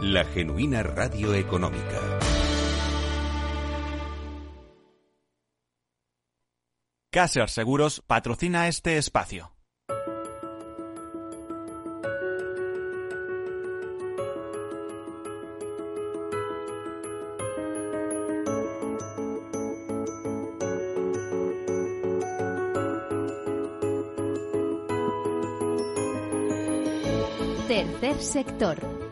la genuina radio económica. Caser Seguros patrocina este espacio. Tercer sector,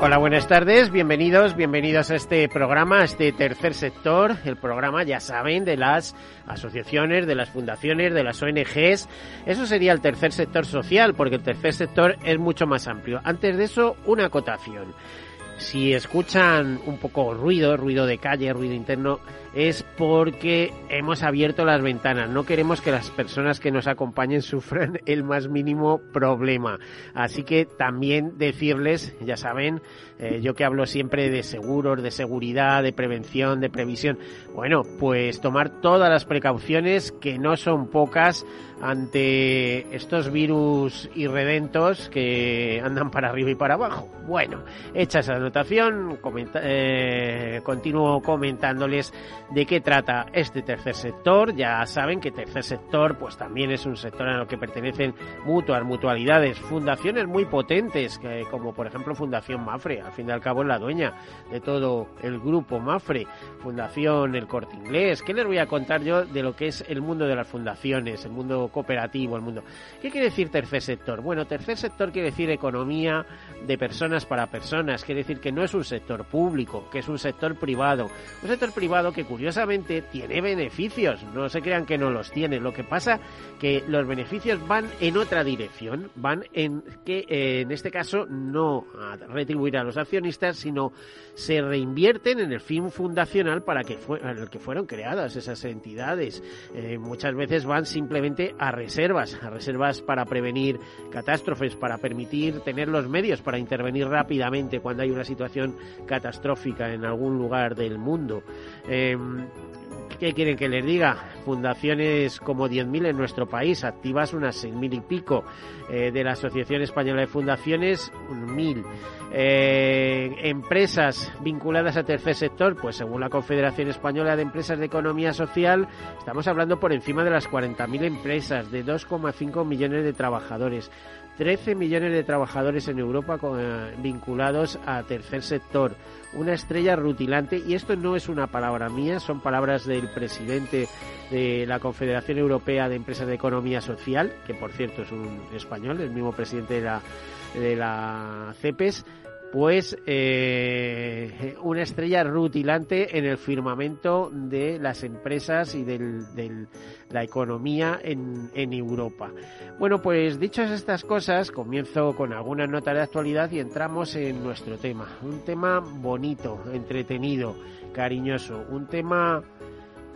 Hola, buenas tardes, bienvenidos, bienvenidos a este programa, a este tercer sector, el programa, ya saben, de las asociaciones, de las fundaciones, de las ONGs. Eso sería el tercer sector social, porque el tercer sector es mucho más amplio. Antes de eso, una acotación. Si escuchan un poco ruido, ruido de calle, ruido interno, es porque hemos abierto las ventanas. No queremos que las personas que nos acompañen sufran el más mínimo problema. Así que también decirles, ya saben, eh, yo que hablo siempre de seguros, de seguridad, de prevención, de previsión, bueno, pues tomar todas las precauciones que no son pocas ante estos virus irredentos que andan para arriba y para abajo. Bueno, hecha esa anotación, eh, continúo comentándoles de qué trata este tercer sector. Ya saben que tercer sector pues también es un sector en el que pertenecen mutuas, mutualidades, fundaciones muy potentes, como por ejemplo Fundación Mafre, al fin y al cabo es la dueña de todo el grupo Mafre, Fundación El Corte Inglés. ¿Qué les voy a contar yo de lo que es el mundo de las fundaciones, el mundo cooperativo, el mundo... ¿Qué quiere decir tercer sector? Bueno, tercer sector quiere decir economía de personas para personas, quiere decir que no es un sector público, que es un sector privado, un sector privado que curiosamente tiene beneficios, no se crean que no los tiene, lo que pasa que los beneficios van en otra dirección, van en que eh, en este caso no a retribuir a los accionistas, sino se reinvierten en el fin fundacional para que en el que fueron creadas esas entidades. Eh, muchas veces van simplemente a reservas, a reservas para prevenir catástrofes, para permitir tener los medios para intervenir rápidamente cuando hay una situación catastrófica en algún lugar del mundo. Eh, ¿Qué quieren que les diga? Fundaciones como 10.000 en nuestro país, activas unas 6.000 y pico. Eh, de la Asociación Española de Fundaciones, 1.000. Eh, empresas vinculadas al tercer sector, pues según la Confederación Española de Empresas de Economía Social, estamos hablando por encima de las 40.000 empresas, de 2,5 millones de trabajadores. 13 millones de trabajadores en Europa eh, vinculados a tercer sector. Una estrella rutilante, y esto no es una palabra mía, son palabras del presidente de la Confederación Europea de Empresas de Economía Social, que por cierto es un español, el mismo presidente de la, de la CEPES, pues eh, una estrella rutilante en el firmamento de las empresas y de la economía en, Europa. Bueno, pues dichas estas cosas, comienzo con alguna nota de actualidad y entramos en nuestro tema. Un tema bonito, entretenido, cariñoso, un tema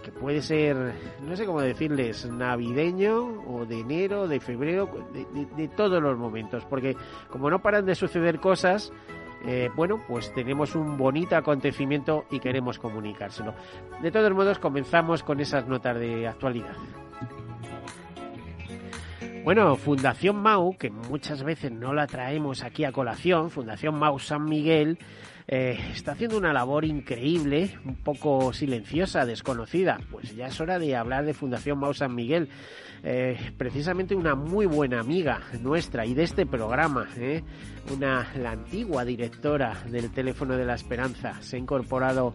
que puede ser, no sé cómo decirles, navideño o de enero, de febrero, de todos los momentos, porque como no paran de suceder cosas, eh, bueno, pues tenemos un bonito acontecimiento y queremos comunicárselo. De todos modos, comenzamos con esas notas de actualidad. Bueno, Fundación Mau, que muchas veces no la traemos aquí a colación, Fundación Mau San Miguel, eh, está haciendo una labor increíble, un poco silenciosa, desconocida. Pues ya es hora de hablar de Fundación Mau San Miguel. Eh, precisamente una muy buena amiga nuestra y de este programa, ¿eh? una la antigua directora del Teléfono de la Esperanza, se ha incorporado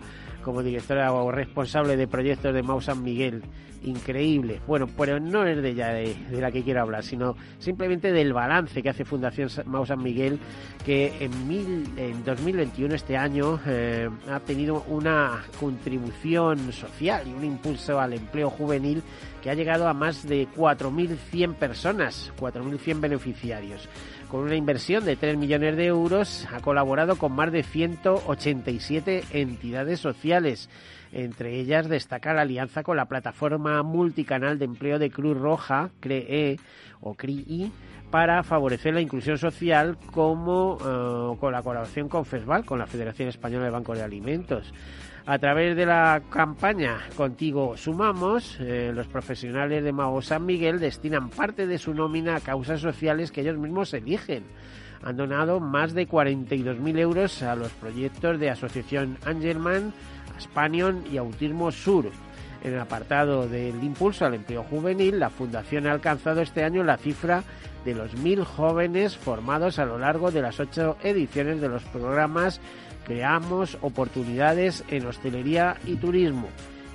como directora o responsable de proyectos de Mau San Miguel increíble. Bueno, pero no es de ella de, la que quiero hablar, sino simplemente del balance que hace Fundación Mau San Miguel, que en, mil, en 2021, este año, eh, ha tenido una contribución social y un impulso al empleo juvenil que ha llegado a más de 4.100 personas, 4.100 beneficiarios. Con una inversión de 3 millones de euros, ha colaborado con más de 187 entidades sociales entre ellas destaca la alianza con la plataforma multicanal de empleo de Cruz Roja, CREE o CRII, para favorecer la inclusión social como eh, con la colaboración con FESVAL, con la Federación Española de Bancos de Alimentos. A través de la campaña Contigo Sumamos, eh, los profesionales de Mago San Miguel destinan parte de su nómina a causas sociales que ellos mismos eligen. Han donado más de 42.000 euros a los proyectos de Asociación Angelman, Spanion y Autismo Sur. En el apartado del impulso al empleo juvenil, la Fundación ha alcanzado este año la cifra de los mil jóvenes formados a lo largo de las ocho ediciones de los programas Creamos oportunidades en hostelería y turismo.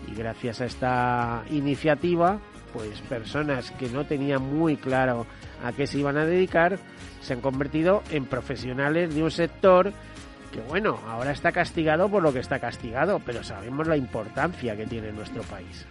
Y gracias a esta iniciativa, pues personas que no tenían muy claro a qué se iban a dedicar, se han convertido en profesionales de un sector que bueno, ahora está castigado por lo que está castigado, pero sabemos la importancia que tiene nuestro país.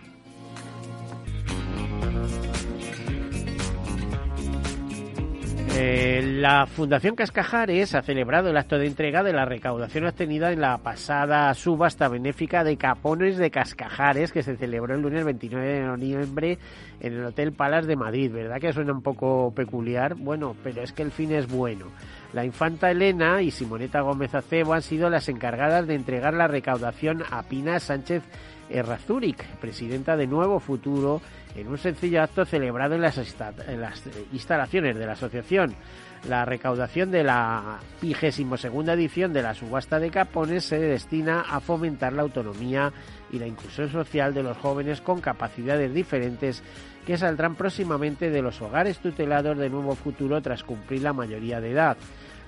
Eh, la Fundación Cascajares ha celebrado el acto de entrega de la recaudación obtenida en la pasada subasta benéfica de capones de Cascajares que se celebró el lunes 29 de noviembre en el Hotel Palas de Madrid. ¿Verdad que suena un poco peculiar? Bueno, pero es que el fin es bueno. La infanta Elena y Simoneta Gómez Acebo han sido las encargadas de entregar la recaudación a Pina Sánchez Errazuric, presidenta de Nuevo Futuro, en un sencillo acto celebrado en las, instalaciones de la asociación. La recaudación de la vigésimo segunda edición de la subasta de capones se destina a fomentar la autonomía y la inclusión social de los jóvenes con capacidades diferentes que saldrán próximamente de los hogares tutelados de Nuevo Futuro tras cumplir la mayoría de edad.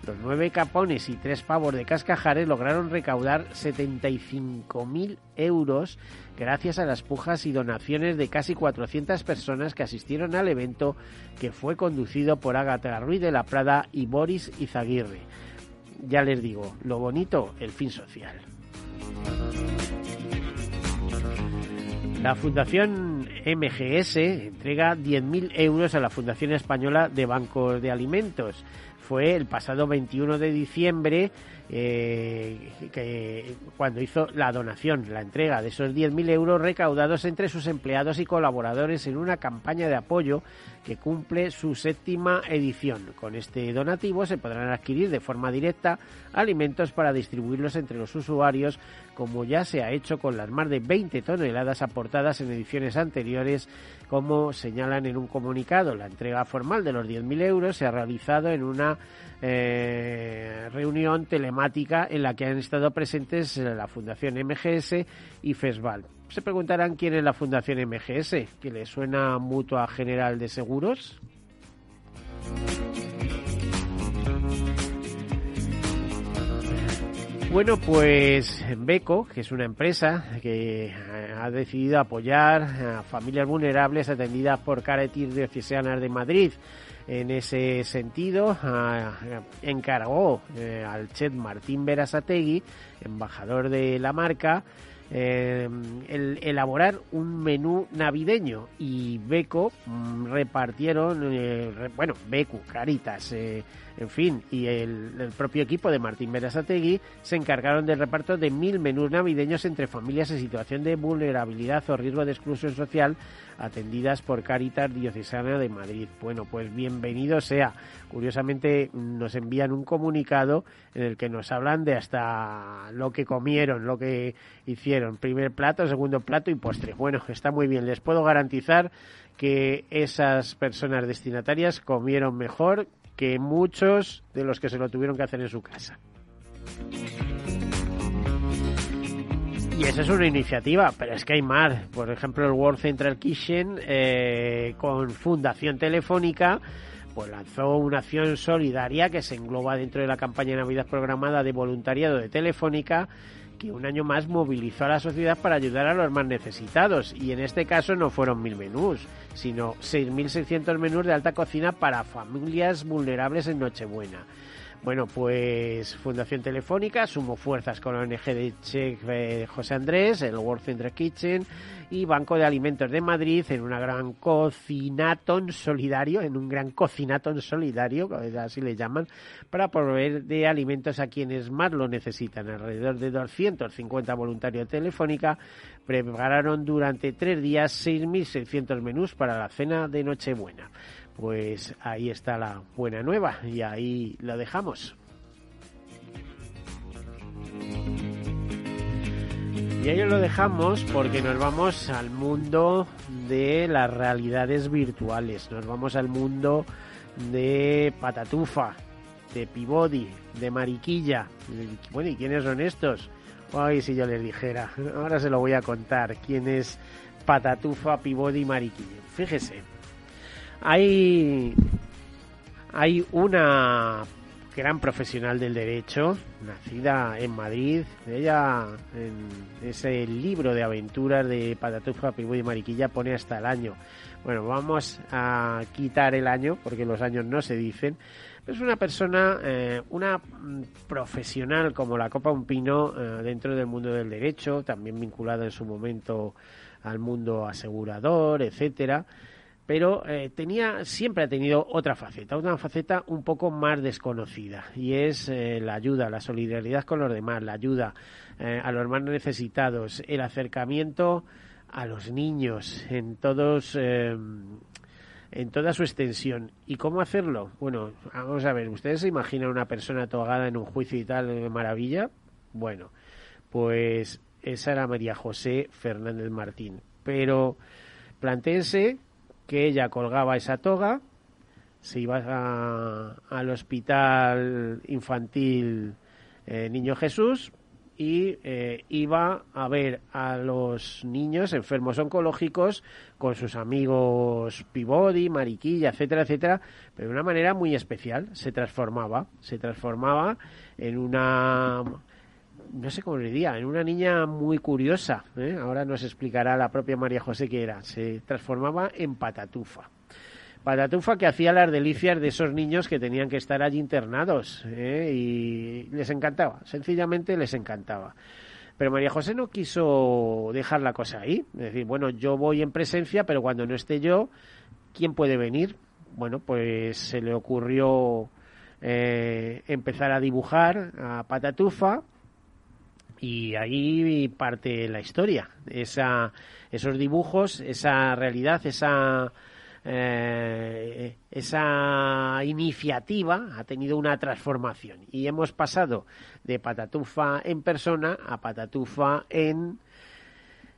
Los nueve capones y tres pavos de Cascajares lograron recaudar 75.000 euros gracias a las pujas y donaciones de casi 400 personas que asistieron al evento que fue conducido por Ágata Ruiz de la Prada y Boris Izaguirre. Ya les digo, lo bonito, el fin social. La Fundación MGS entrega 10.000 euros a la Fundación Española de Bancos de Alimentos fue el pasado 21 de diciembre eh, que cuando hizo la donación, la entrega de esos 10.000 euros recaudados entre sus empleados y colaboradores en una campaña de apoyo que cumple su séptima edición. Con este donativo se podrán adquirir de forma directa alimentos para distribuirlos entre los usuarios, como ya se ha hecho con las más de 20 toneladas aportadas en ediciones anteriores, como señalan en un comunicado. La entrega formal de los 10.000 euros se ha realizado en una eh, reunión telemática en la que han estado presentes la Fundación MGS y FESVAL. Se preguntarán quién es la Fundación MGS, que le suena Mutua General de Seguros. Bueno, pues Beco, que es una empresa que ha decidido apoyar a familias vulnerables atendidas por Caritas Diocesanas de Madrid. En ese sentido, encargó eh, al chef Martín Verasategui, embajador de la marca, eh, el elaborar un menú navideño. Y Beco mm, repartieron, eh, bueno, Beco, Caritas, eh, en fin, y el, propio equipo de Martín Berasategui se encargaron del reparto de mil menús navideños entre familias en situación de vulnerabilidad o riesgo de exclusión social atendidas por Caritas Diocesana de Madrid. Bueno, pues bienvenido sea. Curiosamente nos envían un comunicado en el que nos hablan de hasta lo que comieron, lo que hicieron, primer plato, segundo plato y postre. Bueno, está muy bien. Les puedo garantizar que esas personas destinatarias comieron mejor que muchos de los que se lo tuvieron que hacer en su casa. Y esa es una iniciativa, pero es que hay más. Por ejemplo, el World Central Kitchen eh, con Fundación Telefónica pues lanzó una acción solidaria que se engloba dentro de la campaña de Navidad programada de voluntariado de Telefónica que un año más movilizó a la sociedad para ayudar a los más necesitados. Y en este caso no fueron mil menús, sino 6.600 menús de alta cocina para familias vulnerables en Nochebuena. Bueno, pues Fundación Telefónica sumó fuerzas con la ONG de Che eh, José Andrés, el World Center Kitchen y Banco de Alimentos de Madrid en una gran cocinatón solidario, en un gran cocinatón solidario, así le llaman, para proveer de alimentos a quienes más lo necesitan. Alrededor de 250 voluntarios de Telefónica prepararon durante tres días 6.600 menús para la cena de Nochebuena. Pues ahí está la buena nueva y ahí lo dejamos. Y ahí lo dejamos porque nos vamos al mundo de las realidades virtuales, nos vamos al mundo de Patatufa, de Pibodi, de Mariquilla. Bueno, ¿y quiénes son estos? Ay, si yo les dijera, ahora se lo voy a contar, quién es Patatufa, Pibodi y Mariquilla. Fíjese, hay, hay una gran profesional del derecho, nacida en Madrid. Ella, en ese libro de aventuras de Patatufa, Pibu y Mariquilla, pone hasta el año. Bueno, vamos a quitar el año, porque los años no se dicen. Es una persona, eh, una profesional como la Copa Un Pino eh, dentro del mundo del derecho, también vinculada en su momento al mundo asegurador, etcétera pero eh, tenía siempre ha tenido otra faceta, una faceta un poco más desconocida y es eh, la ayuda, la solidaridad con los demás, la ayuda eh, a los más necesitados, el acercamiento a los niños en todos en toda su extensión. ¿Y cómo hacerlo? Bueno, vamos a ver, ¿ustedes se imaginan una persona togada en un juicio y tal de maravilla? Bueno, pues esa era María José Fernández Martín. Pero plantéense que ella colgaba esa toga, se iba al hospital infantil eh, Niño Jesús y eh, iba a ver a los niños enfermos oncológicos con sus amigos Pibodi, Mariquilla, etcétera, etcétera, pero de una manera muy especial. Se transformaba, se transformaba en una no sé cómo le diría, en una niña muy curiosa. ¿eh? Ahora nos explicará la propia María José que era. Se transformaba en patatufa. Patatufa que hacía las delicias de esos niños que tenían que estar allí internados. ¿eh? Y les encantaba, sencillamente les encantaba. Pero María José no quiso dejar la cosa ahí. Es decir, bueno, yo voy en presencia, pero cuando no esté yo, ¿quién puede venir? Bueno, pues se le ocurrió eh, empezar a dibujar a Patatufa y ahí parte la historia, esa, esos dibujos, esa realidad, esa, eh, esa iniciativa ha tenido una transformación y hemos pasado de Patatufa en persona a Patatufa en,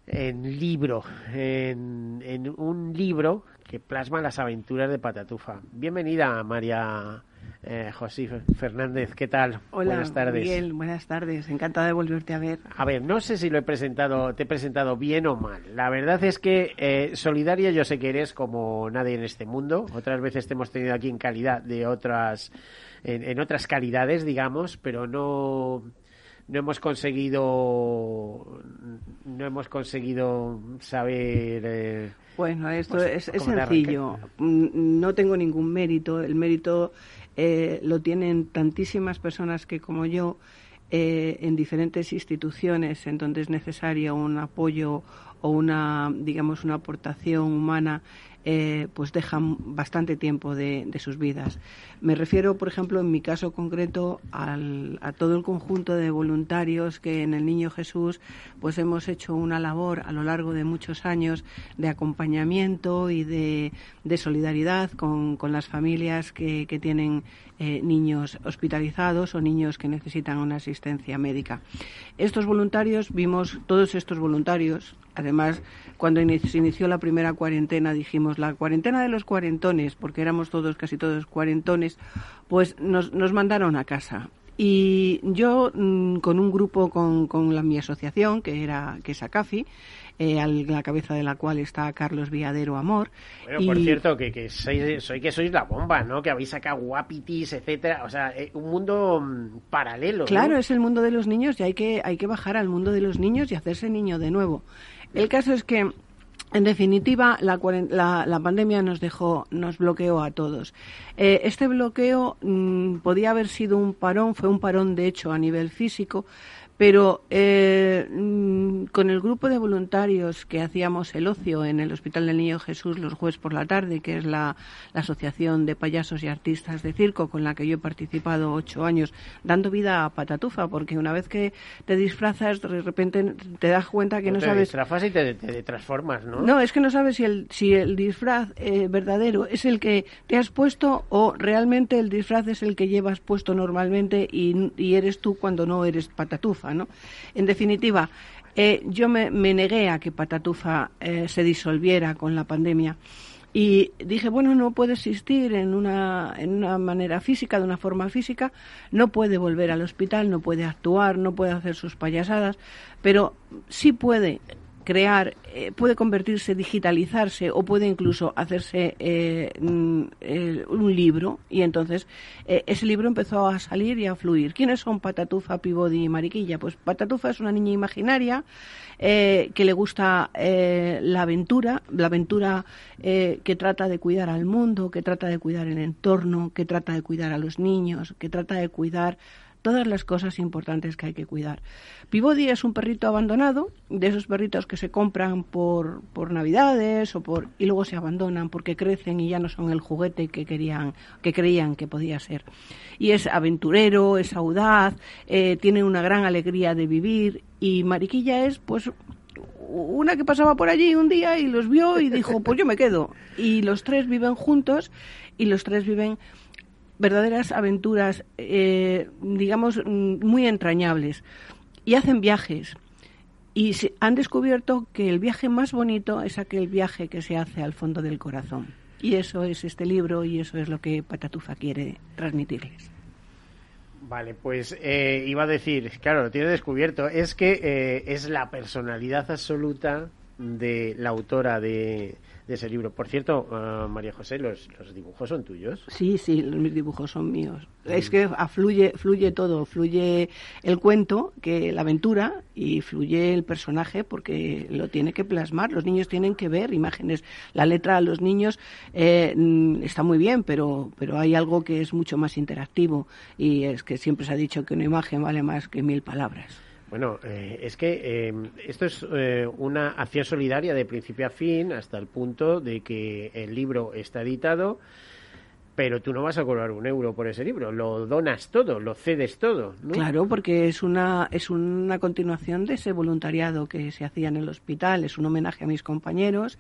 en libro, en, en un libro que plasma las aventuras de Patatufa. Bienvenida, María eh, José Fernández, ¿qué tal? Hola, buenas tardes. Bien, buenas tardes. Encantada de volverte a ver. A ver, no sé si lo he presentado, te he presentado bien o mal. La verdad es que eh, solidaria yo sé que eres como nadie en este mundo. Otras veces te hemos tenido aquí en calidad de otras, en, otras calidades, digamos, pero no no hemos conseguido no hemos conseguido saber eh, bueno esto pues, es, es sencillo mm, no tengo ningún mérito el mérito eh, lo tienen tantísimas personas que como yo eh, en diferentes instituciones en donde es necesario un apoyo o una digamos una aportación humana eh, pues dejan bastante tiempo de, sus vidas. Me refiero, por ejemplo, en mi caso concreto, a todo el conjunto de voluntarios que en el Niño Jesús pues hemos hecho una labor a lo largo de muchos años de acompañamiento y de, solidaridad con, las familias que, tienen eh, niños hospitalizados o niños que necesitan una asistencia médica. Estos voluntarios, vimos todos estos voluntarios, además, cuando se inició la primera cuarentena dijimos la cuarentena de los cuarentones, porque éramos todos, casi todos cuarentones, pues nos, nos mandaron a casa. Y yo, mm, con un grupo, con, con la, mi asociación, que era que es ACAFI, eh, a la cabeza de la cual está Carlos Villadero Amor. Bueno, por cierto, que, que sois, soy que sois la bomba, ¿no? Que habéis sacado guapitis, etcétera. O sea, eh, un mundo mm, paralelo. Claro, es el mundo de los niños y hay que, hay que bajar al mundo de los niños y hacerse niño de nuevo. El caso es que en definitiva, la, la, pandemia nos dejó, nos bloqueó a todos. Eh, este bloqueo mm, podía haber sido un parón, fue un parón de hecho a nivel físico, pero eh, mm, con el grupo de voluntarios que hacíamos el ocio en el Hospital del Niño Jesús los jueves por la tarde, que es la, Asociación de Payasos y Artistas de Circo, con la que yo he participado ocho años, dando vida a Patatufa, porque una vez que te disfrazas, de repente te das cuenta que no, te sabes. Disfrazas y te, transformas, ¿no? No, es que no sabes si el, si el disfraz eh, verdadero es el que te has puesto o realmente el disfraz es el que llevas puesto normalmente y, y eres tú cuando no eres Patatufa. En definitiva, eh, yo me, negué a que Patatufa eh, se disolviera con la pandemia. Y dije, bueno, no puede existir en una, en una manera física, de una forma física, no puede volver al hospital, no puede actuar, no puede hacer sus payasadas, pero sí puede crear, eh, puede convertirse, digitalizarse o puede incluso hacerse eh, mm, un libro y entonces eh, ese libro empezó a salir y a fluir. ¿Quiénes son Patatufa, Pibodi y Mariquilla? Pues Patatufa es una niña imaginaria que le gusta la aventura, la aventura que trata de cuidar al mundo, que trata de cuidar el entorno, que trata de cuidar a los niños, que trata de cuidar todas las cosas importantes que hay que cuidar. Pibodi es un perrito abandonado, de esos perritos que se compran por, por Navidades o por y luego se abandonan porque crecen y ya no son el juguete que querían, que creían que podía ser. Y es aventurero, es audaz, eh, tiene una gran alegría de vivir y Mariquilla es pues una que pasaba por allí un día y los vio y dijo, pues yo me quedo. Y los tres viven juntos y los tres viven verdaderas aventuras, eh, digamos, mm, muy entrañables. Y hacen viajes. Y se, han descubierto que el viaje más bonito es aquel viaje que se hace al fondo del corazón. Y eso es este libro y eso es lo que Patatufa quiere transmitirles. Vale, pues eh, iba a decir, claro, lo tiene descubierto, es que eh, es la personalidad absoluta de la autora de, de ese libro. Por cierto, uh, María José, ¿los, ¿los, dibujos son tuyos? Sí, sí, mis dibujos son míos. Es que afluye, fluye todo, fluye el cuento, que la aventura, y fluye el personaje porque lo tiene que plasmar. Los niños tienen que ver imágenes. La letra a los niños eh, mm, está muy bien, pero, pero hay algo que es mucho más interactivo y es que siempre se ha dicho que una imagen vale más que mil palabras. Bueno, eh, es que em, esto es eh, una acción solidaria de principio a fin hasta el punto de que el libro está editado pero tú no vas a cobrar un euro por ese libro, lo donas todo, lo cedes todo. Claro, porque es una, es una continuación de ese voluntariado que se hacía en el hospital, es un homenaje a mis compañeros,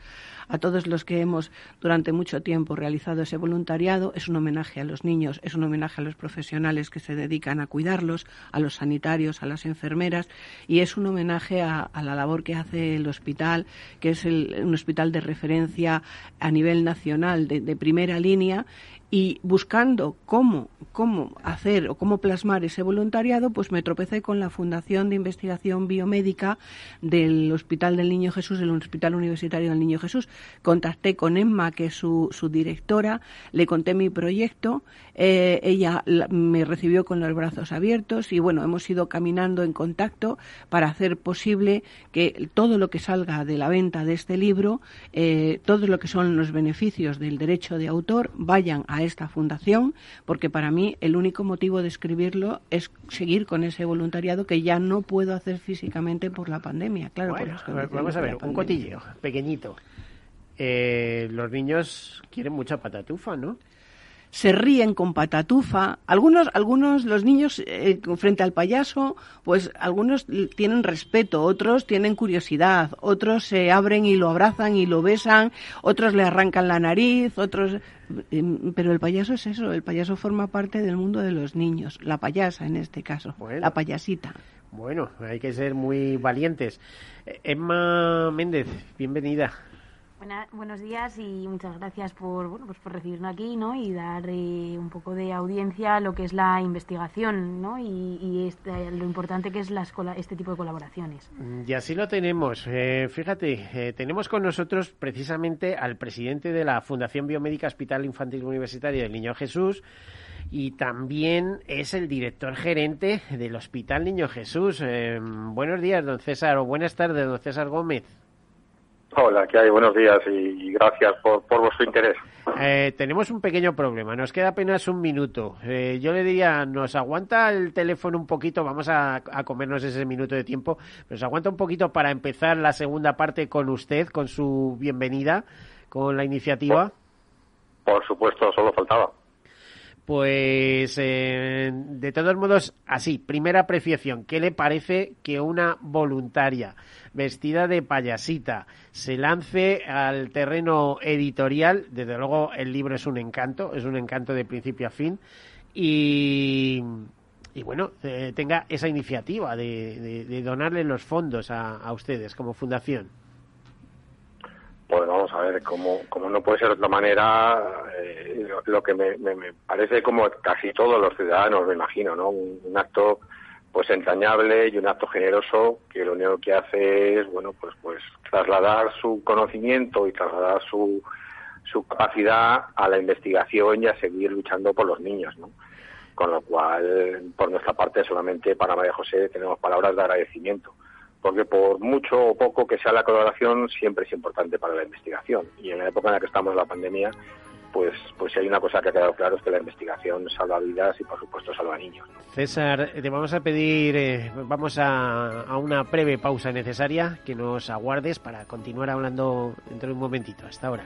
a todos los que hemos durante mucho tiempo realizado ese voluntariado, es un homenaje a los niños, es un homenaje a los profesionales que se dedican a cuidarlos, a los sanitarios, a las enfermeras, y es un homenaje a, la labor que hace el hospital, que es un hospital de referencia a nivel nacional, de primera línea, y buscando cómo, cómo hacer o cómo plasmar ese voluntariado, pues me tropecé con la Fundación de Investigación Biomédica del Hospital del Niño Jesús, del Hospital Universitario del Niño Jesús. Contacté con Emma, que es su, su directora, le conté mi proyecto, eh, ella me recibió con los brazos abiertos y bueno, hemos ido caminando en contacto para hacer posible que todo lo que salga de la venta de este libro, eh, todo lo que son los beneficios del derecho de autor, vayan a esta fundación, porque para mí el único motivo de escribirlo es seguir con ese voluntariado que ya no puedo hacer físicamente por la pandemia. Claro, vamos a ver, un cotilleo pequeñito. Eh, los niños quieren mucha patatufa, ¿no? Se ríen con patatufa. Algunos, algunos, los niños eh, frente al payaso, pues algunos tienen respeto, otros tienen curiosidad, otros se abren y lo abrazan y lo besan, otros le arrancan la nariz, otros. Em, pero el payaso es eso, el payaso forma parte del mundo de los niños, la payasa en este caso, la payasita. Bueno, hay que ser muy valientes. Emma Méndez, bienvenida. Buenos días y muchas gracias por, bueno, pues por recibirnos aquí ¿no? y dar eh, un poco de audiencia a lo que es la investigación ¿no? y, este, lo importante que es la este tipo de colaboraciones. Y así lo tenemos. Eh, fíjate, eh, tenemos con nosotros precisamente al presidente de la Fundación Biomédica Hospital Infantil Universitario del Niño Jesús y también es el director gerente del Hospital Niño Jesús. buenos días, don César, o buenas tardes, don César Gómez. Hola, ¿qué hay? Buenos días y, gracias por, vuestro interés. Eh, tenemos un pequeño problema, nos queda apenas un minuto. Eh, yo le diría, nos aguanta el teléfono un poquito, vamos a, comernos ese minuto de tiempo, nos aguanta un poquito para empezar la segunda parte con usted, con su bienvenida, con la iniciativa. por supuesto, solo faltaba. Pues eh, de todos modos, así, primera apreciación, ¿qué le parece que una voluntaria vestida de payasita se lance al terreno editorial? Desde luego el libro es un encanto, es un encanto de principio a fin y, y bueno, eh, tenga esa iniciativa de, donarle los fondos a ustedes como fundación. Pues vamos a ver, como, como no puede ser de otra manera, eh, lo, que me, parece como casi todos los ciudadanos, me imagino, ¿no? Un, acto pues entrañable y un acto generoso que lo único que hace es, bueno, pues pues trasladar su conocimiento y trasladar su, su capacidad a la investigación y a seguir luchando por los niños, ¿no? Con lo cual, por nuestra parte, solamente para María José tenemos palabras de agradecimiento porque por mucho o poco que sea la colaboración, siempre es importante para la investigación. Y en la época en la que estamos la pandemia, pues, pues hay una cosa que ha quedado claro es que la investigación salva vidas y por supuesto salva niños. César, te vamos a pedir, eh, vamos a, una breve pausa necesaria, que nos aguardes para continuar hablando dentro de un momentito. Hasta ahora.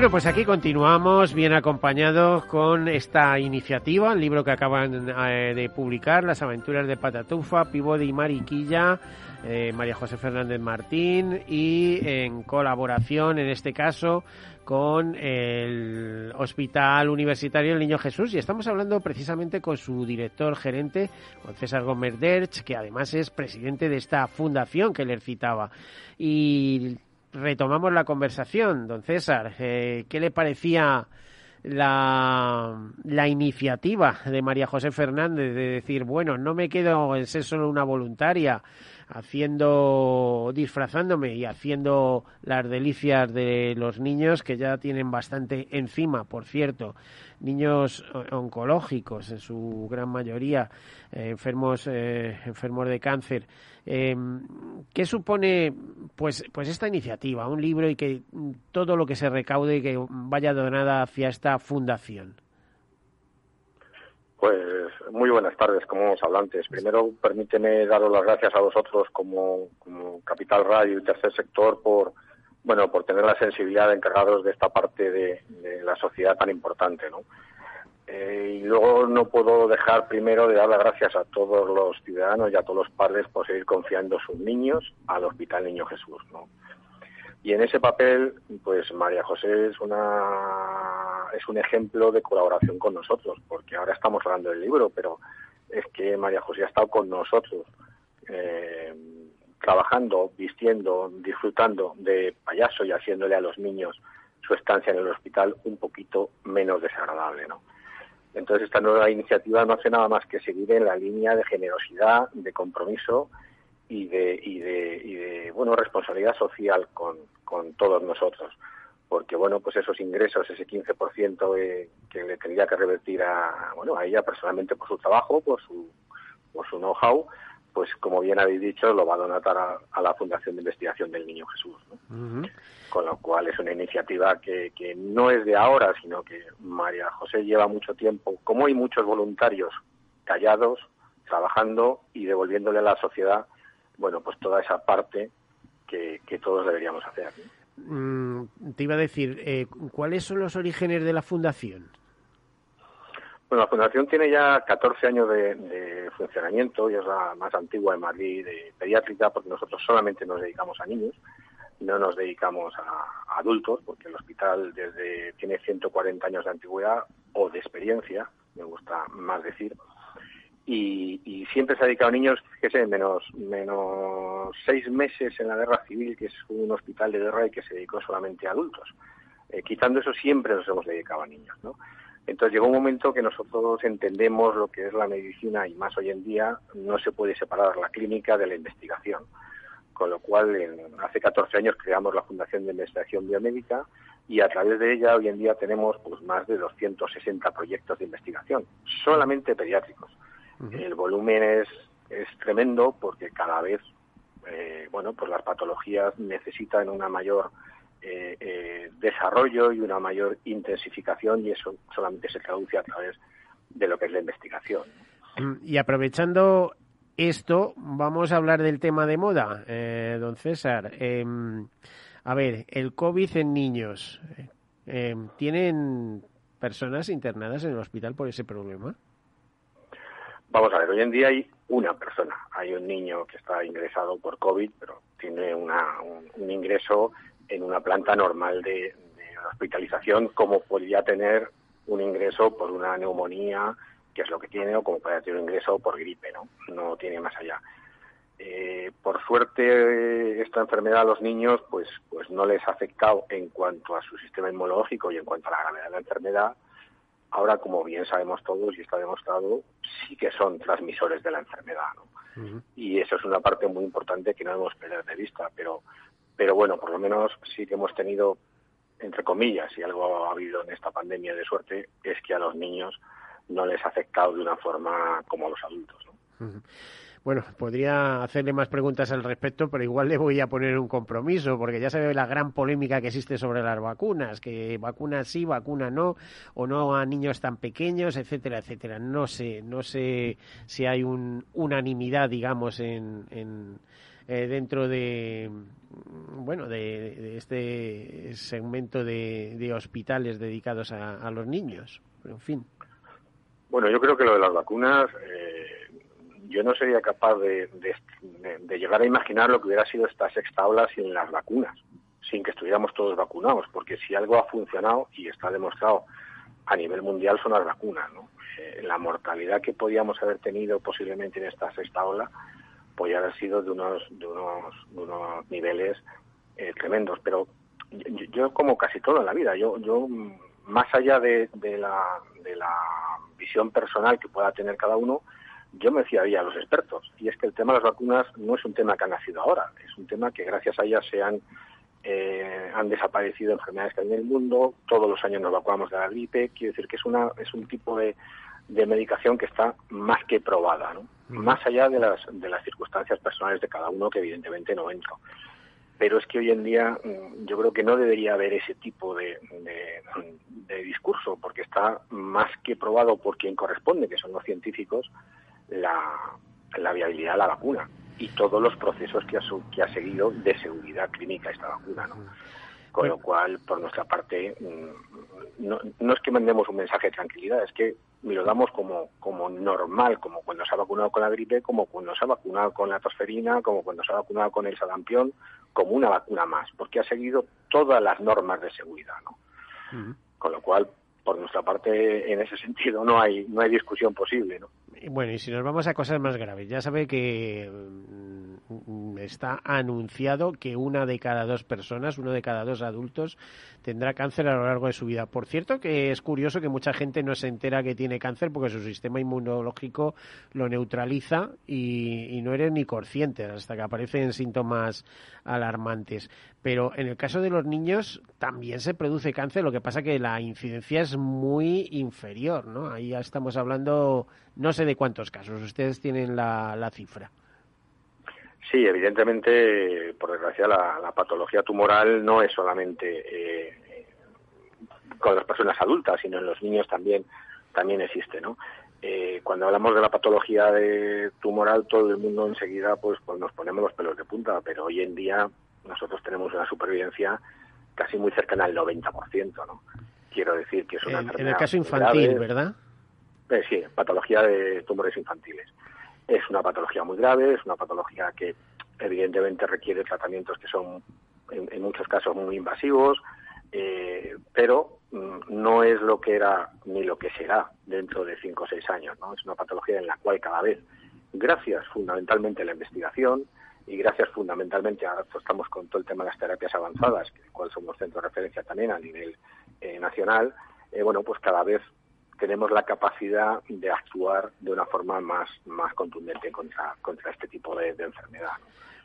Bueno, pues aquí continuamos bien acompañados con esta iniciativa, el libro que acaban eh, de publicar, Las aventuras de Patatufa, Pibode y Mariquilla, eh, María José Fernández Martín y en colaboración, en este caso, con el Hospital Universitario El Niño Jesús y estamos hablando precisamente con su director gerente, con César Gómez Derch, que además es presidente de esta fundación que le citaba. Y retomamos la conversación, don César. Eh, ¿Qué le parecía la, la, iniciativa de María José Fernández de decir, bueno, no me quedo en ser solo una voluntaria, haciendo, disfrazándome y haciendo las delicias de los niños que ya tienen bastante encima, por cierto, niños oncológicos en su gran mayoría, eh, enfermos, eh, enfermos de cáncer. Eh, ¿Qué supone pues, pues esta iniciativa, un libro y que todo lo que se recaude que vaya donada hacia esta fundación? Pues muy buenas tardes, como hemos hablado antes. Primero, permíteme daros las gracias a vosotros como, Capital Radio y Tercer Sector por, bueno, por tener la sensibilidad de encargados de esta parte de, la sociedad tan importante, ¿no? Eh, y luego no puedo dejar primero de dar las gracias a todos los ciudadanos y a todos los padres por seguir confiando sus niños al Hospital Niño Jesús, ¿no? Y en ese papel, pues María José es una es un ejemplo de colaboración con nosotros, porque ahora estamos hablando del libro, pero es que María José ha estado con nosotros, eh, trabajando, vistiendo, disfrutando de payaso y haciéndole a los niños su estancia en el hospital un poquito menos desagradable, ¿no? Entonces esta nueva iniciativa no hace nada más que seguir en la línea de generosidad, de compromiso y de, y de, y de bueno, responsabilidad social con, todos nosotros. Porque, bueno, pues esos ingresos, ese 15% eh, que le tendría que revertir a, bueno, a ella personalmente por su trabajo, por su, por su know-how, pues como bien habéis dicho, lo va a donar a, la Fundación de Investigación del Niño Jesús. Con lo cual es una iniciativa que, que no es de ahora, sino que María José lleva mucho tiempo, como hay muchos voluntarios callados, trabajando y devolviéndole a la sociedad bueno, pues toda esa parte que, todos deberíamos hacer. Mm, te iba a decir, eh, ¿cuáles son los orígenes de la fundación? Bueno, la fundación tiene ya 14 años de, funcionamiento y es la más antigua en Madrid de pediátrica porque nosotros solamente nos dedicamos a niños, no nos dedicamos a, adultos porque el hospital desde tiene 140 años de antigüedad o de experiencia, me gusta más decir, y, siempre se ha dedicado a niños, sé, menos, menos seis meses en la guerra civil, que es un hospital de guerra y que se dedicó solamente a adultos. Eh, quitando eso, siempre nos hemos dedicado a niños, ¿no? Entonces llegó un momento que nosotros entendemos lo que es la medicina y más hoy en día no se puede separar la clínica de la investigación. Con lo cual, hace 14 años creamos la Fundación de Investigación Biomédica y a través de ella hoy en día tenemos pues, más de 260 proyectos de investigación, solamente pediátricos. El volumen es, es tremendo porque cada vez, eh, bueno, pues las patologías necesitan una mayor eh, eh, desarrollo y una mayor intensificación y eso solamente se traduce a través de lo que es la investigación. Mm, y aprovechando esto, vamos a hablar del tema de moda, don César. Em, a ver, el COVID en niños. Em, ¿Tienen personas internadas en el hospital por ese problema? Vamos a ver, hoy en día hay una persona. Hay un niño que está ingresado por COVID, pero tiene una, un, ingreso en una planta normal de, hospitalización, como podría tener un ingreso por una neumonía, que es lo que tiene, o como podría tener un ingreso por gripe, ¿no? No tiene más allá. Eh, por suerte, esta enfermedad a los niños, pues, pues no les ha afectado en cuanto a su sistema inmunológico y en cuanto a la gravedad de la enfermedad, ahora, como bien sabemos todos y está demostrado, sí que son transmisores de la enfermedad. Y eso es una parte muy importante que no debemos perder de vista. Pero, pero bueno, por lo menos sí que hemos tenido, entre comillas, y algo ha habido en esta pandemia de suerte, es que a los niños no les ha afectado de una forma como a los adultos. Bueno, podría hacerle más preguntas al respecto, pero igual le voy a poner un compromiso, porque ya se ve la gran polémica que existe sobre las vacunas, que vacuna sí, vacuna no, o no a niños tan pequeños, etcétera, etcétera. No sé, no sé si hay un, unanimidad, digamos, en, eh, dentro de bueno de, este segmento de, hospitales dedicados a, los niños. En fin. Bueno, yo creo que lo de las vacunas. Eh yo no sería capaz de, llegar a imaginar lo que hubiera sido esta sexta ola sin las vacunas, sin que estuviéramos todos vacunados, porque si algo ha funcionado y está demostrado a nivel mundial son las vacunas. ¿no? Eh, la mortalidad que podíamos haber tenido posiblemente en esta sexta ola podría haber sido de unos, de unos, unos niveles eh, tremendos. Pero yo, como casi todo en la vida, yo, yo más allá de, la, de la visión personal que pueda tener cada uno, yo me fiaría a los expertos. Y es que el tema de las vacunas no es un tema que ha nacido ahora, es un tema que gracias a ellas se han, eh, han desaparecido enfermedades que hay en el mundo, todos los años nos vacunamos de la gripe, quiero decir que es, una, es un tipo de, de medicación que está más que probada, ¿no? Más allá de las, de las circunstancias personales de cada uno, que evidentemente no entro. Pero es que hoy en día mm, yo creo que no debería haber ese tipo de, de discurso, porque está más que probado por quien corresponde, que son los científicos, la, la viabilidad de la vacuna y todos los procesos que ha, que ha seguido de seguridad clínica esta vacuna. ¿no? Con lo cual, por nuestra parte, mm, no, no, es que mandemos un mensaje de tranquilidad, es que lo damos como, como normal, como cuando se ha vacunado con la gripe, como cuando se ha vacunado con la tosferina, como cuando se ha vacunado con el sarampión, como una vacuna más, porque ha seguido todas las normas de seguridad. ¿no? Con lo cual, por nuestra parte, en ese sentido, no hay, no hay discusión posible. ¿no? Bueno, y si nos vamos a cosas más graves, ya sabe que mm, está anunciado que una de cada dos personas, uno de cada dos adultos, tendrá cáncer a lo largo de su vida. Por cierto, que es curioso que mucha gente no se entera que tiene cáncer porque su sistema inmunológico lo neutraliza y, no eres ni consciente hasta que aparecen síntomas alarmantes. Pero en el caso de los niños también se produce cáncer, lo que pasa que la incidencia es muy inferior, ¿no? Ahí ya estamos hablando, no sé de cuántos casos, ustedes tienen la, la cifra. Sí, evidentemente, por desgracia, la, patología tumoral no es solamente eh, con las personas adultas, sino en los niños también también existe, ¿no? Eh, cuando hablamos de la patología de tumoral, todo el mundo enseguida pues, pues nos ponemos los pelos de punta, pero hoy en día nosotros tenemos una supervivencia casi muy cercana al 90%, ¿no? Quiero decir que es una en, En el caso infantil, ¿verdad? Eh, sí, patología de tumores infantiles. Es una patología muy grave, es una patología que evidentemente requiere tratamientos que son en, muchos casos muy invasivos, eh, pero mm, no es lo que era ni lo que será dentro de cinco o seis años. ¿no? Es una patología en la cual cada vez, gracias fundamentalmente a la investigación y gracias fundamentalmente a estamos con todo el tema de las terapias avanzadas, que cual somos centro de referencia también a nivel eh, nacional, eh, bueno, pues cada vez tenemos la capacidad de actuar de una forma más, más contundente contra, contra este tipo de, enfermedad.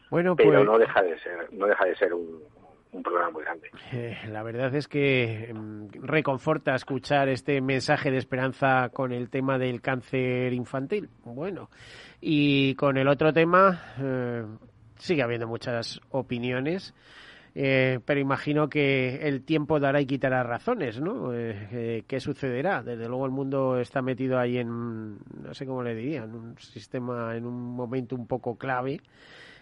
Bueno, Pero pues no deja de ser, no deja de ser un, un programa muy grande. Eh, la verdad es que mm, reconforta escuchar este mensaje de esperanza con el tema del cáncer infantil. Bueno, y con el otro tema eh, sigue habiendo muchas opiniones. Eh, pero imagino que el tiempo dará y quitará razones, ¿no? Eh, ¿Qué sucederá? Desde luego el mundo está metido ahí en, no sé cómo le diría, en un sistema, en un momento un poco clave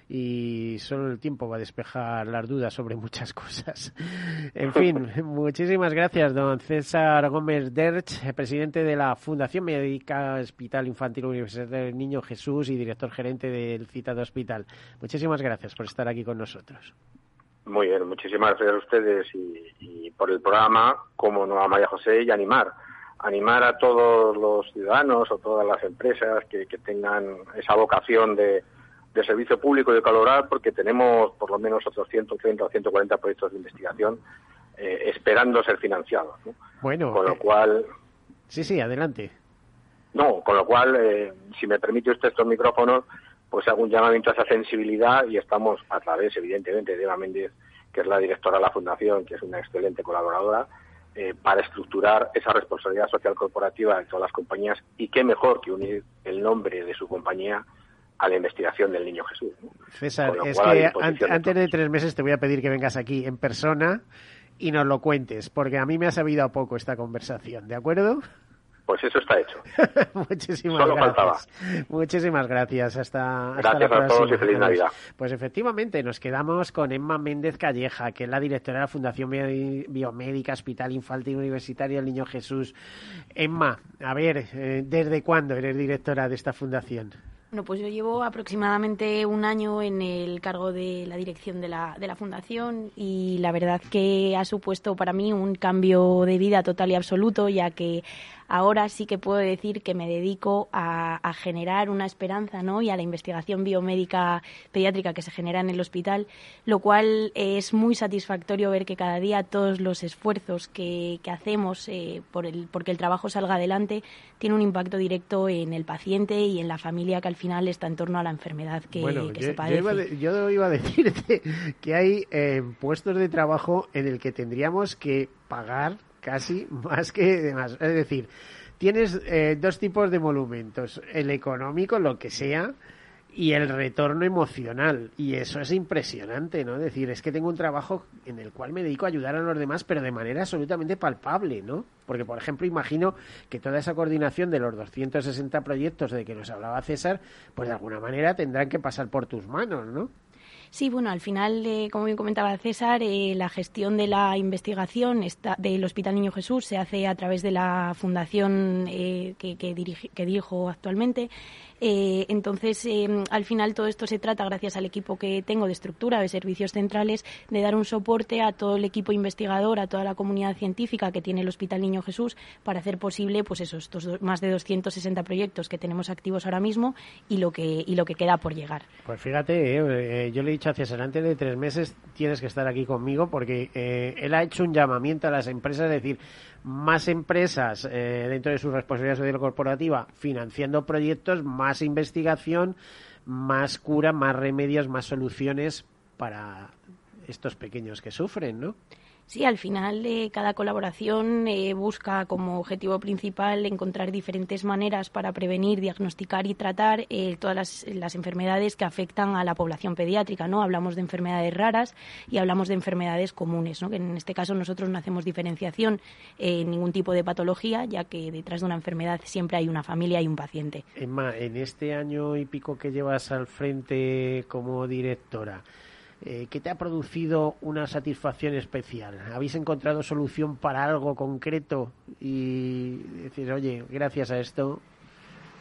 y solo el tiempo va a despejar las dudas sobre muchas cosas. En fin, muchísimas gracias, don César Gómez Derch, presidente de la Fundación Médica Hospital Infantil Universidad del Niño Jesús y director gerente del citado hospital. Muchísimas gracias por estar aquí con nosotros. Muy bien, muchísimas gracias a ustedes y, por el programa, como no a María José, y animar, animar a todos los ciudadanos o todas las empresas que, tengan esa vocación de, servicio público y de colaborar, porque tenemos por lo menos otros 130 o 140 proyectos de investigación eh, esperando ser financiados. Bueno, con lo eh, cual Sí, sí, adelante. No, con lo cual, eh, si me permite usted estos micrófonos, pues hago un llamamiento a esa sensibilidad y estamos a través, evidentemente, de Eva Méndez, que es la directora de la Fundación, que es una excelente colaboradora, eh, para estructurar esa responsabilidad social corporativa de todas las compañías y qué mejor que unir el nombre de su compañía a la investigación del niño Jesús. César, es que antes de tres meses te voy a pedir que vengas aquí en persona y nos lo cuentes, porque a mí me ha sabido a poco esta conversación, ¿de acuerdo? Pues eso está hecho. Muchísimas Solo gracias. Faltaba. Muchísimas gracias. Hasta, gracias a todos y feliz Navidad. Pues efectivamente, nos quedamos con Emma Méndez Calleja, que es la directora de la Fundación Biomédica Hospital Infantil Universitario El Niño Jesús. Emma, a ver, eh, ¿desde cuándo eres directora de esta fundación? Bueno, pues yo llevo aproximadamente un año en el cargo de la dirección de la, de la fundación y la verdad que ha supuesto para mí un cambio de vida total y absoluto, ya que ahora sí que puedo decir que me dedico a, generar una esperanza ¿no? y a la investigación biomédica pediátrica que se genera en el hospital, lo cual es muy satisfactorio ver que cada día todos los esfuerzos que, hacemos eh, por el, porque el trabajo salga adelante tiene un impacto directo en el paciente y en la familia que al final está en torno a la enfermedad que, se padece. Yo iba, a decirte que hay eh, puestos de trabajo en el que tendríamos que pagar casi más que demás. Es decir, tienes eh, dos tipos de monumentos, el económico, lo que sea, y el retorno emocional. Y eso es impresionante, ¿no? Es decir, es que tengo un trabajo en el cual me dedico a ayudar a los demás, pero de manera absolutamente palpable, ¿no? Porque, por ejemplo, imagino que toda esa coordinación de los 260 proyectos de que nos hablaba César, pues de alguna manera tendrán que pasar por tus manos, ¿no? Sí, bueno, al final, eh, como bien comentaba César, eh, la gestión de la investigación está, del Hospital Niño Jesús se hace a través de la fundación eh, que, que, que dirijo actualmente. Eh, entonces, eh, al final todo esto se trata, gracias al equipo que tengo de estructura de servicios centrales, de dar un soporte a todo el equipo investigador, a toda la comunidad científica que tiene el Hospital Niño Jesús para hacer posible pues eso, estos más de 260 proyectos que tenemos activos ahora mismo y lo que, y lo que queda por llegar. Pues fíjate, eh, yo le he dicho a César, antes de tres meses tienes que estar aquí conmigo porque él ha hecho un llamamiento a las empresas, de decir, más empresas eh, dentro de su responsabilidad social corporativa financiando proyectos, más investigación, más cura, más remedios, más soluciones para estos pequeños que sufren, ¿no? Sí, al final eh, cada colaboración eh, busca como objetivo principal encontrar diferentes maneras para prevenir, diagnosticar y tratar eh, todas las, enfermedades que afectan a la población pediátrica. ¿no? Hablamos de enfermedades raras y hablamos de enfermedades comunes, ¿no? que en este caso nosotros no hacemos diferenciación en ningún tipo de patología, ya que detrás de una enfermedad siempre hay una familia y un paciente. Emma, en este año y pico que llevas al frente como directora, eh, ¿qué te ha producido una satisfacción especial? ¿Habéis encontrado solución para algo concreto y decir, oye, gracias a esto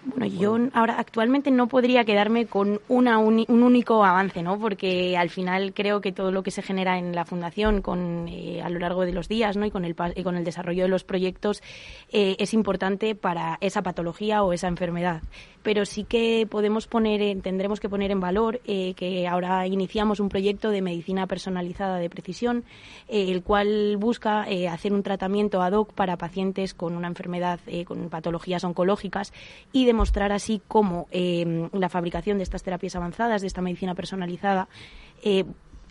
bueno, yo ahora actualmente no podría quedarme con una un único avance, ¿no? Porque al final creo que todo lo que se genera en la fundación con eh, a lo largo de los días, ¿no? Y con el con el desarrollo de los proyectos eh, es importante para esa patología o esa enfermedad. Pero sí que podemos poner, tendremos que poner en valor eh, que ahora iniciamos un proyecto de medicina personalizada de precisión, el cual busca hacer un tratamiento ad hoc para pacientes con una enfermedad, con patologías oncológicas y demostrar así cómo eh, la fabricación de estas terapias avanzadas, de esta medicina personalizada, eh,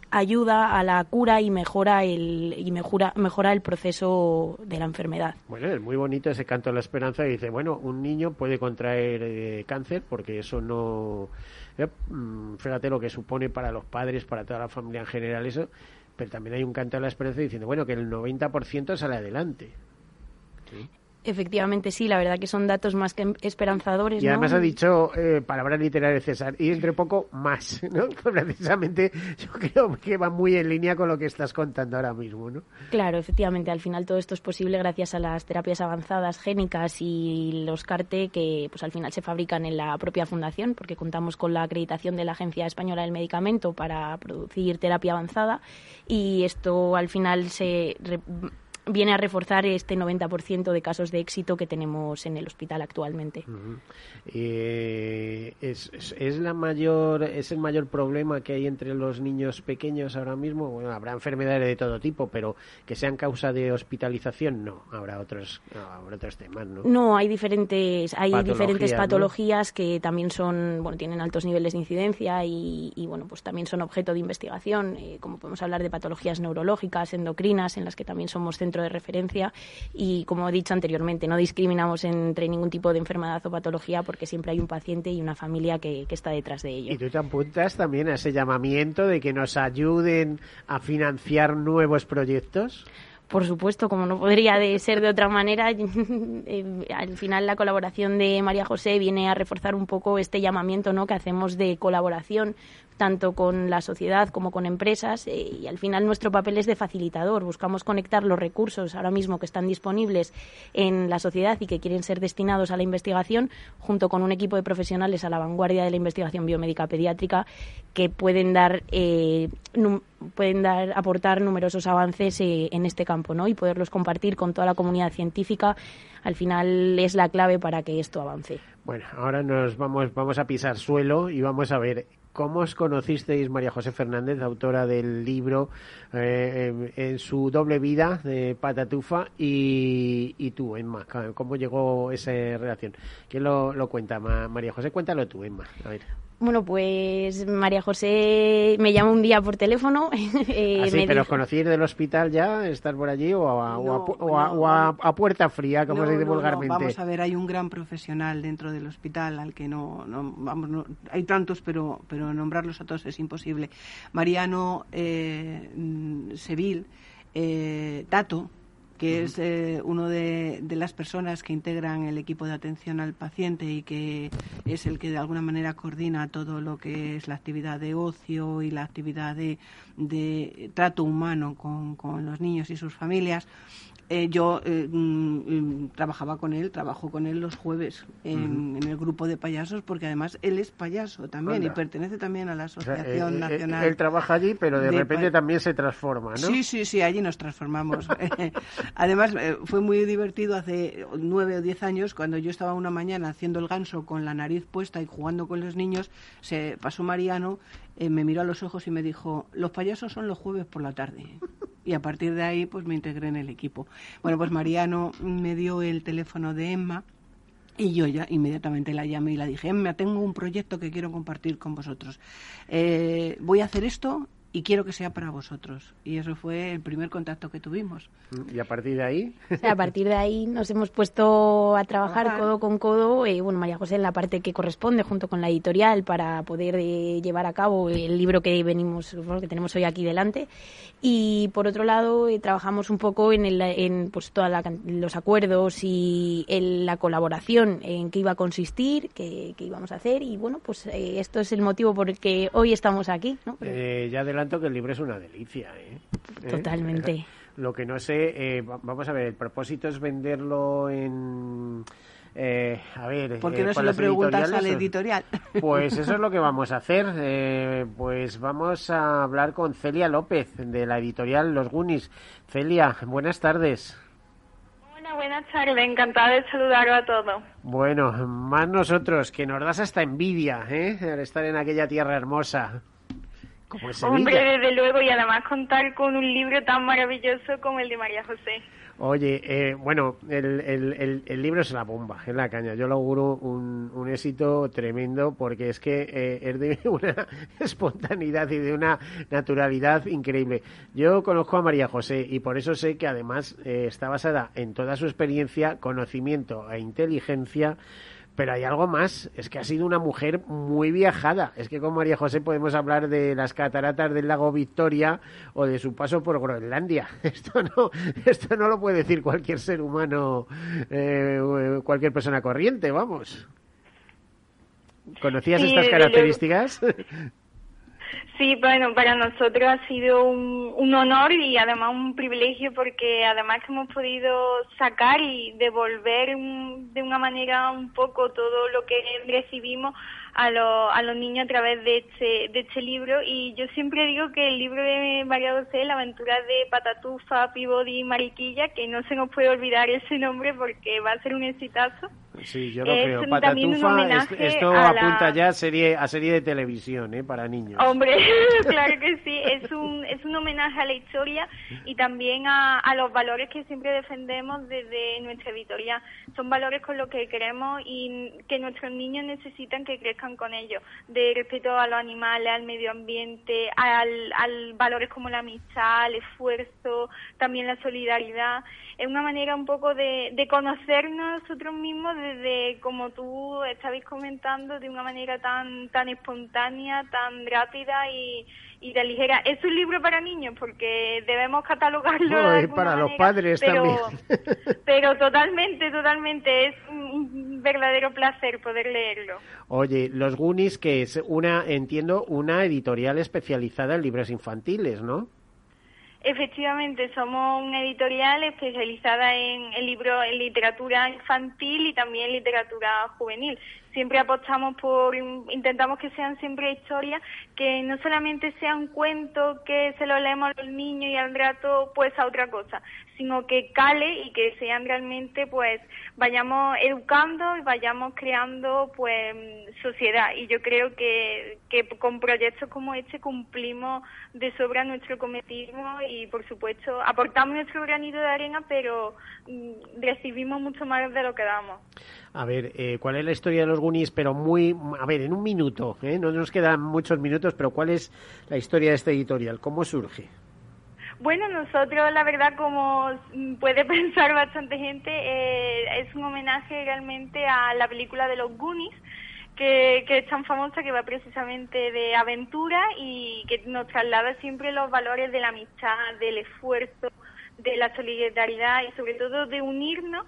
ayuda a la cura y mejora el y mejora, mejora el proceso de la enfermedad. Bueno, es muy bonito ese canto de la esperanza y dice, bueno, un niño puede contraer eh, cáncer porque eso no mm, fíjate lo que supone para los padres, para toda la familia en general eso, pero también hay un canto de la esperanza diciendo, bueno, que el 90% sale adelante. Efectivamente, sí, la verdad que son datos más que esperanzadores. Y además ha dicho eh, palabra literaria de César, y entre poco más, ¿no? Precisamente yo creo que va muy en línea con lo que estás contando ahora mismo, ¿no? Claro, efectivamente, al final todo esto es posible gracias a las terapias avanzadas génicas y los CARTE que pues al final se fabrican en la propia fundación, porque contamos con la acreditación de la Agencia Española del Medicamento para producir terapia avanzada y esto al final se viene a reforzar este 90% de casos de éxito que tenemos en el hospital actualmente. Eh, es, es, la mayor, ¿Es el mayor problema que hay entre los niños pequeños ahora mismo? Bueno, habrá enfermedades de todo tipo, pero que sean causa de hospitalización, no. Habrá otros, habrá otros temas, ¿no? No, hay diferentes, hay diferentes patologías que también son, bueno, tienen altos niveles de incidencia y, bueno, pues también son objeto de investigación, eh, como podemos hablar de patologías neurológicas, endocrinas, en las que también somos centro de referencia y, como he dicho anteriormente, no discriminamos entre ningún tipo de enfermedad o patología porque siempre hay un paciente y una familia que, que está detrás de ello. ¿Y tú te apuntas también a ese llamamiento de que nos ayuden a financiar nuevos proyectos? Por supuesto, como no podría de ser de otra manera, eh, al final la colaboración de María José viene a reforzar un poco este llamamiento ¿no? que hacemos de colaboración tanto con la sociedad como con empresas eh, y al final nuestro papel es de facilitador. Buscamos conectar los recursos ahora mismo que están disponibles en la sociedad y que quieren ser destinados a la investigación junto con un equipo de profesionales a la vanguardia de la investigación biomédica pediátrica que pueden dar eh, pueden dar aportar numerosos avances eh, en este campo ¿no? y poderlos compartir con toda la comunidad científica al final es la clave para que esto avance. Bueno, ahora nos vamos, vamos a pisar suelo y vamos a ver ¿Cómo os conocisteis María José Fernández, autora del libro eh, en, su doble vida de Patatufa y, y tú, Emma? ¿Cómo llegó esa relación? ¿Quién lo, lo cuenta? María José, cuéntalo tú, Emma. A ver. Bueno, pues María José me llamó un día por teléfono. eh, ¿Ah, ¿Pero os conocíais del hospital ya? ¿Estar por allí o a, puerta fría, como se dice vulgarmente? vamos a ver, hay un gran profesional dentro del hospital al que no, no vamos, hay tantos, pero, pero nombrarlos a todos es imposible. Mariano eh, Seville, eh, Tato, que es eh, uno de, las personas que integran el equipo de atención al paciente y que es el que de alguna manera coordina todo lo que es la actividad de ocio y la actividad de, trato humano con los niños y sus familias. Eh, yo eh, mm, mm, trabajaba con él, trabajo con él los jueves en, el grupo de payasos, porque además él es payaso también y pertenece también a la Asociación eh, Nacional. Él, trabaja allí, pero de, repente también se transforma, ¿no? Sí, sí, sí, allí nos transformamos. además, fue muy divertido hace nueve o diez años, cuando yo estaba una mañana haciendo el ganso con la nariz puesta y jugando con los niños, se pasó Mariano, me miró a los ojos y me dijo, los payasos son los jueves por la tarde y a partir de ahí pues me integré en el equipo. Bueno, pues Mariano me dio el teléfono de Emma y yo ya inmediatamente la llamé y la dije, Emma, tengo un proyecto que quiero compartir con vosotros. Eh, voy a hacer esto y quiero que sea para vosotros. Y eso fue el primer contacto que tuvimos. ¿Y a partir de ahí? a partir de ahí nos hemos puesto a trabajar codo con codo, eh, bueno, María José en la parte que corresponde junto con la editorial para poder eh, llevar a cabo el libro que venimos, que tenemos hoy aquí delante. Y por otro lado, eh, trabajamos un poco en, el, en pues, todos los acuerdos y en la colaboración en qué iba a consistir, qué, íbamos a hacer. Y bueno, pues esto es el motivo por el que hoy estamos aquí. ¿no? ya de que el libro es una delicia. ¿eh? ¿Eh? Totalmente. Lo que no sé, eh, vamos a ver, el propósito es venderlo en... a ver, ¿por qué no se lo preguntas al editorial? Pues eso es lo que vamos a hacer. pues vamos a hablar con Celia López de la editorial Los Gunis. Celia, buenas tardes. Hola, buenas tardes. Encantada de saludaros a todos. Bueno, más nosotros, que nos das hasta envidia, ¿eh? Al estar en aquella tierra hermosa. Hombre, desde luego, y además contar con un libro tan maravilloso como el de María José. Oye, eh, bueno, el, el, el, libro es la bomba, es la caña. Yo lo auguro un, un éxito tremendo porque es que eh, es de una espontaneidad y de una naturalidad increíble. Yo conozco a María José y por eso sé que además eh, está basada en toda su experiencia, conocimiento e inteligencia pero hay algo más, es que ha sido una mujer muy viajada. Es que con María José podemos hablar de las cataratas del lago Victoria o de su paso por Groenlandia. Esto no, esto no lo puede decir cualquier ser humano, eh, cualquier persona corriente, vamos. ¿Conocías estas características? Sí, bueno, para nosotros ha sido un, un, honor y además un privilegio porque además que hemos podido sacar y devolver de una manera un poco todo lo que recibimos a, a los niños a través de este, de este libro y yo siempre digo que el libro de María José, La aventura de Patatufa, Pibodi y Mariquilla, que no se nos puede olvidar ese nombre porque va a ser un exitazo. Sí, yo lo creo. Patatufa, esto apunta ya a serie, a serie de televisión, ¿eh? Para niños. Hombre, claro que sí. Es un, es un homenaje a la historia y también a, a los valores que siempre defendemos desde nuestra editorial. Son valores con los que queremos y que nuestros niños necesitan que crezcan con ellos. De respeto a los animales, al medio ambiente, al, al valores como la amistad, el esfuerzo, también la solidaridad. Es una manera un poco de, de conocernos nosotros mismos desde, como tú estabas comentando, de una manera tan, tan espontánea, tan rápida y, y de ligera. Es un libro para niños porque debemos catalogarlo. es para los padres pero, también. pero totalmente, totalmente. Es un verdadero placer poder leerlo. Oye, Los Goonies, que es una, entiendo, una editorial especializada en libros infantiles, ¿no? Efectivamente, somos una editorial especializada en, el libro, en literatura infantil y también literatura juvenil. Siempre apostamos por, intentamos que sean siempre historias, que no solamente sean cuentos que se lo leemos a los niños y al rato pues a otra cosa, sino que cale y que sean realmente pues vayamos educando y vayamos creando pues sociedad y yo creo que, que con proyectos como este cumplimos de sobra nuestro cometido y por supuesto aportamos nuestro granito de arena pero mm, recibimos mucho más de lo que damos. A ver, eh, ¿cuál es la historia de los Goonies? Pero muy, a ver, en un minuto, ¿eh? no nos quedan muchos minutos, pero ¿cuál es la historia de este editorial? ¿Cómo surge? Bueno, nosotros, la verdad, como puede pensar bastante gente, eh, es un homenaje realmente a la película de los Goonies, que, que, es tan famosa que va precisamente de aventura y que nos traslada siempre los valores de la amistad, del esfuerzo, de la solidaridad y sobre todo de unirnos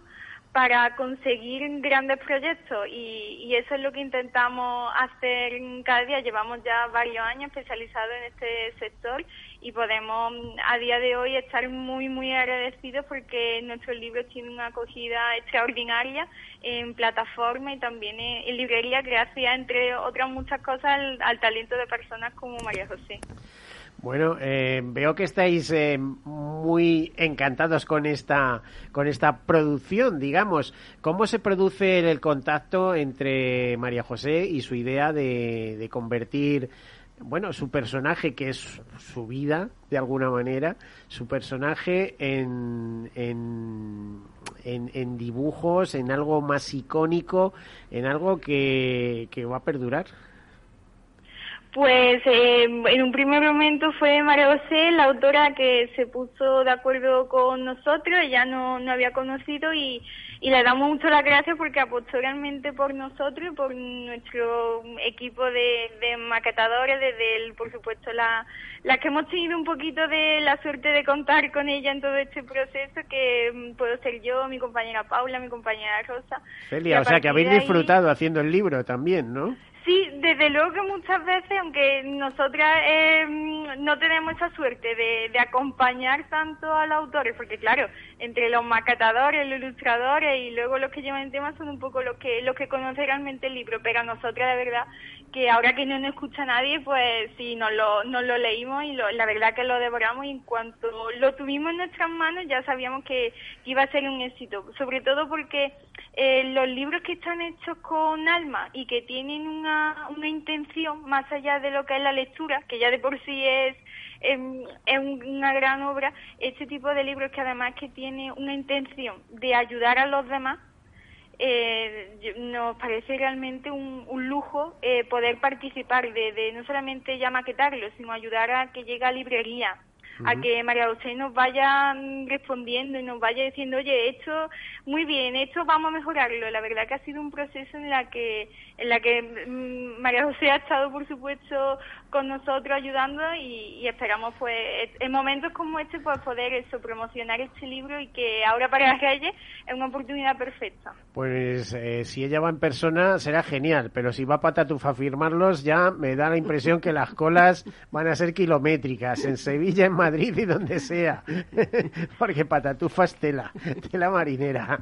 para conseguir grandes proyectos y, y, eso es lo que intentamos hacer cada día. Llevamos ya varios años especializados en este sector y podemos a día de hoy estar muy, muy agradecidos porque nuestros libros tienen una acogida extraordinaria en plataforma y también en, librería gracias, entre otras muchas cosas, al talento de personas como María José. Bueno, eh, veo que estáis eh, muy encantados con esta, con esta producción, digamos. ¿Cómo se produce el contacto entre María José y su idea de, de convertir, bueno, su personaje, que es su vida, de alguna manera, su personaje en, en, en, dibujos, en algo más icónico, en algo que, que va a perdurar? Pues eh, en un primer momento fue María José, la autora que se puso de acuerdo con nosotros, ella no, no había conocido y, y le damos mucho las gracias porque apostó realmente por nosotros y por nuestro equipo de, de maquetadores, desde el, por supuesto la, las que hemos tenido un poquito de la suerte de contar con ella en todo este proceso, que mm, puedo ser yo, mi compañera Paula, mi compañera Rosa. Celia, o sea que habéis disfrutado haciendo el libro también, ¿no? Sí, desde luego que muchas veces, aunque nosotras eh, no tenemos esa suerte de, de, acompañar tanto a los autores, porque claro, entre los macatadores, los ilustradores y luego los que llevan el tema son un poco los que los que conocen realmente el libro, pero a nosotras de verdad que ahora que no nos escucha nadie, pues sí, nos lo, nos lo leímos y la verdad que lo devoramos y en cuanto lo tuvimos en nuestras manos ya sabíamos que, iba a ser un éxito, sobre todo porque eh, los libros que están hechos con alma y que tienen una, una intención más allá de lo que es la lectura, que ya de por sí es es una gran obra, este tipo de libros que además que tiene una intención de ayudar a los demás, eh, nos parece realmente un, un lujo eh, poder participar de, de, no solamente ya maquetarlo, sino ayudar a que llegue a librería, a que María José nos vaya respondiendo y nos vaya diciendo, oye, esto muy bien, esto vamos a mejorarlo. La verdad que ha sido un proceso en la que en la que mm, María José ha estado, por supuesto, con nosotros ayudando y, esperamos pues en momentos como este pues poder eso promocionar este libro y que ahora para las calles es una oportunidad perfecta. Pues eh, si ella va en persona será genial, pero si va Patatufa a firmarlos ya me da la impresión que las colas van a ser kilométricas en Sevilla, en Madrid y donde sea, porque Patatufa es tela, tela marinera.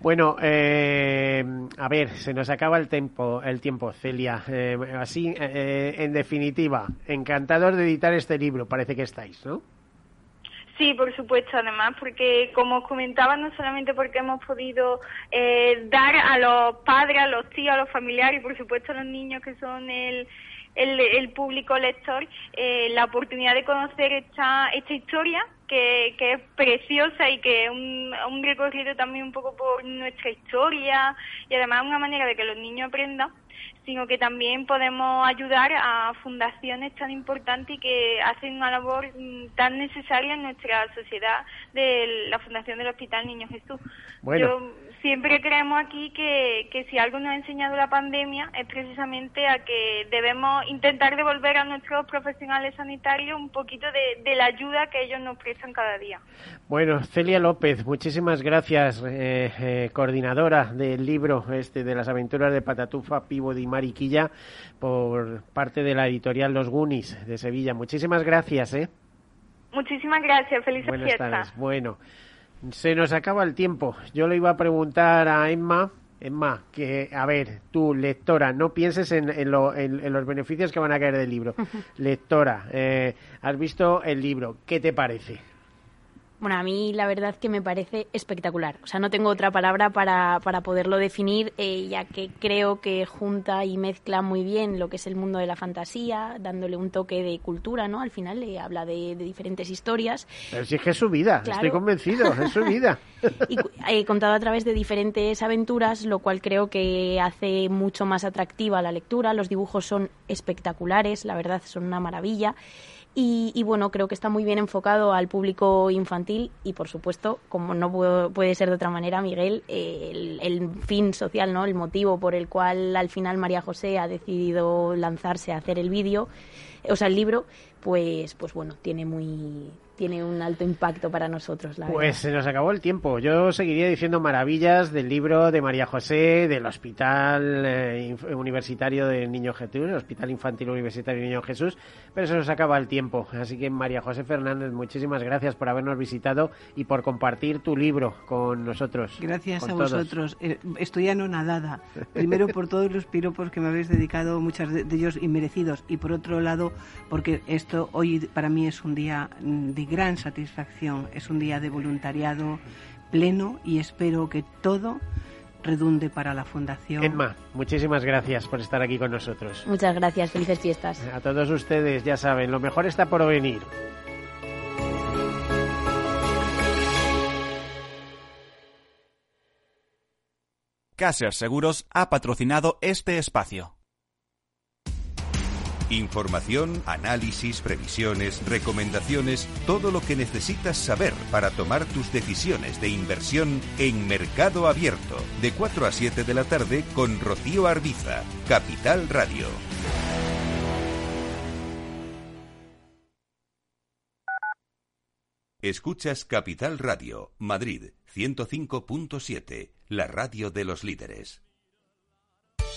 Bueno, eh, a ver, se nos acaba el tiempo, el tiempo, Celia. Eh, así, en definitiva encantador de editar este libro, parece que estáis, ¿no? Sí, por supuesto, además, porque como os comentaba, no solamente porque hemos podido eh, dar a los padres, a los tíos, a los familiares y por supuesto a los niños que son el, el, público lector, eh, la oportunidad de conocer esta, esta historia que, que es preciosa y que es un, un recorrido también un poco por nuestra historia y además una manera de que los niños aprendan sino que también podemos ayudar a fundaciones tan importantes y que hacen una labor mm, tan necesaria en nuestra sociedad de la Fundación del Hospital Niño Jesús. Yo siempre creemos aquí que, que si algo nos ha enseñado la pandemia es precisamente a que debemos intentar devolver a nuestros profesionales sanitarios un poquito de, la ayuda que ellos nos prestan cada día. Bueno, Celia López, muchísimas gracias, eh, eh, coordinadora del libro este de las aventuras de Patatufa, Pivo y Mariquilla, por parte de la editorial Los Gunis de Sevilla. Muchísimas gracias, ¿eh? Muchísimas gracias, felices Buenas Tardes. Bueno. Se nos acaba el tiempo. Yo le iba a preguntar a Emma, Emma, que, a ver, tú, lectora, no pienses en, en, los beneficios que van a caer del libro. lectora, eh, has visto el libro, ¿qué te parece? Bueno, a mí la verdad que me parece espectacular. O sea, no tengo otra palabra para, para poderlo definir, eh, ya que creo que junta y mezcla muy bien lo que es el mundo de la fantasía, dándole un toque de cultura, ¿no? Al final le habla de, diferentes historias. Pero si es que es su vida, estoy convencido, es su vida. y he contado a través de diferentes aventuras, lo cual creo que hace mucho más atractiva la lectura. Los dibujos son espectaculares, la verdad, son una maravilla. Y, bueno, creo que está muy bien enfocado al público infantil y, por supuesto, como no puede ser de otra manera, Miguel, el, fin social, ¿no? el motivo por el cual al final María José ha decidido lanzarse a hacer el vídeo, o sea, el libro, pues, pues bueno, tiene muy tiene un alto impacto para nosotros. La pues se nos acabó el tiempo. Yo seguiría diciendo maravillas del libro de María José, del Hospital eh, Universitario de Niño Jesús, el Hospital Infantil Universitario de Niño Jesús, pero se nos acaba el tiempo. Así que María José Fernández, muchísimas gracias por habernos visitado y por compartir tu libro con nosotros. Gracias a vosotros. Eh, estoy anonadada. Primero por todos los piropos que me habéis dedicado, muchos de ellos inmerecidos, y por otro lado porque esto hoy para mí es un día de gran satisfacción. Es un día de voluntariado pleno y espero que todo redunde para la Fundación. Emma, muchísimas gracias por estar aquí con nosotros. Muchas gracias, felices fiestas. A todos ustedes, ya saben, lo mejor está por venir. Caser Seguros ha patrocinado este espacio. Información, análisis, previsiones, recomendaciones, todo lo que necesitas saber para tomar tus decisiones de inversión en Mercado Abierto, de 4 a 7 de la tarde con Rocío Arbiza, Capital Radio. Escuchas Capital Radio, Madrid 105.7, la radio de los líderes.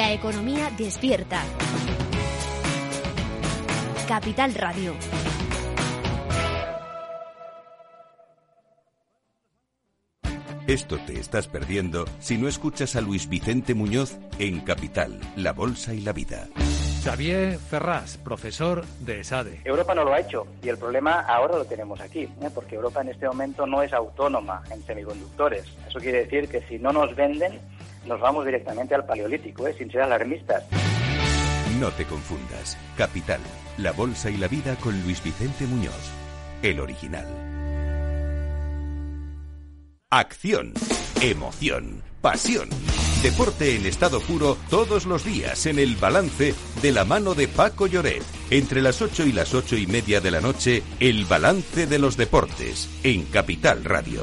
La economía despierta. Capital Radio. Esto te estás perdiendo si no escuchas a Luis Vicente Muñoz en Capital, La Bolsa y la Vida. Xavier Ferraz, profesor de ESADE. Europa no lo ha hecho y el problema ahora lo tenemos aquí, ¿eh? porque Europa en este momento no es autónoma en semiconductores. Eso quiere decir que si no nos venden, nos vamos directamente al paleolítico, ¿eh? sin ser alarmistas. No te confundas. Capital, La Bolsa y la Vida con Luis Vicente Muñoz, el original. Acción, emoción, pasión. Deporte en estado puro todos los días en el balance de la mano de Paco Lloret. Entre las 8 y las ocho y media de la noche, el balance de los deportes en Capital Radio.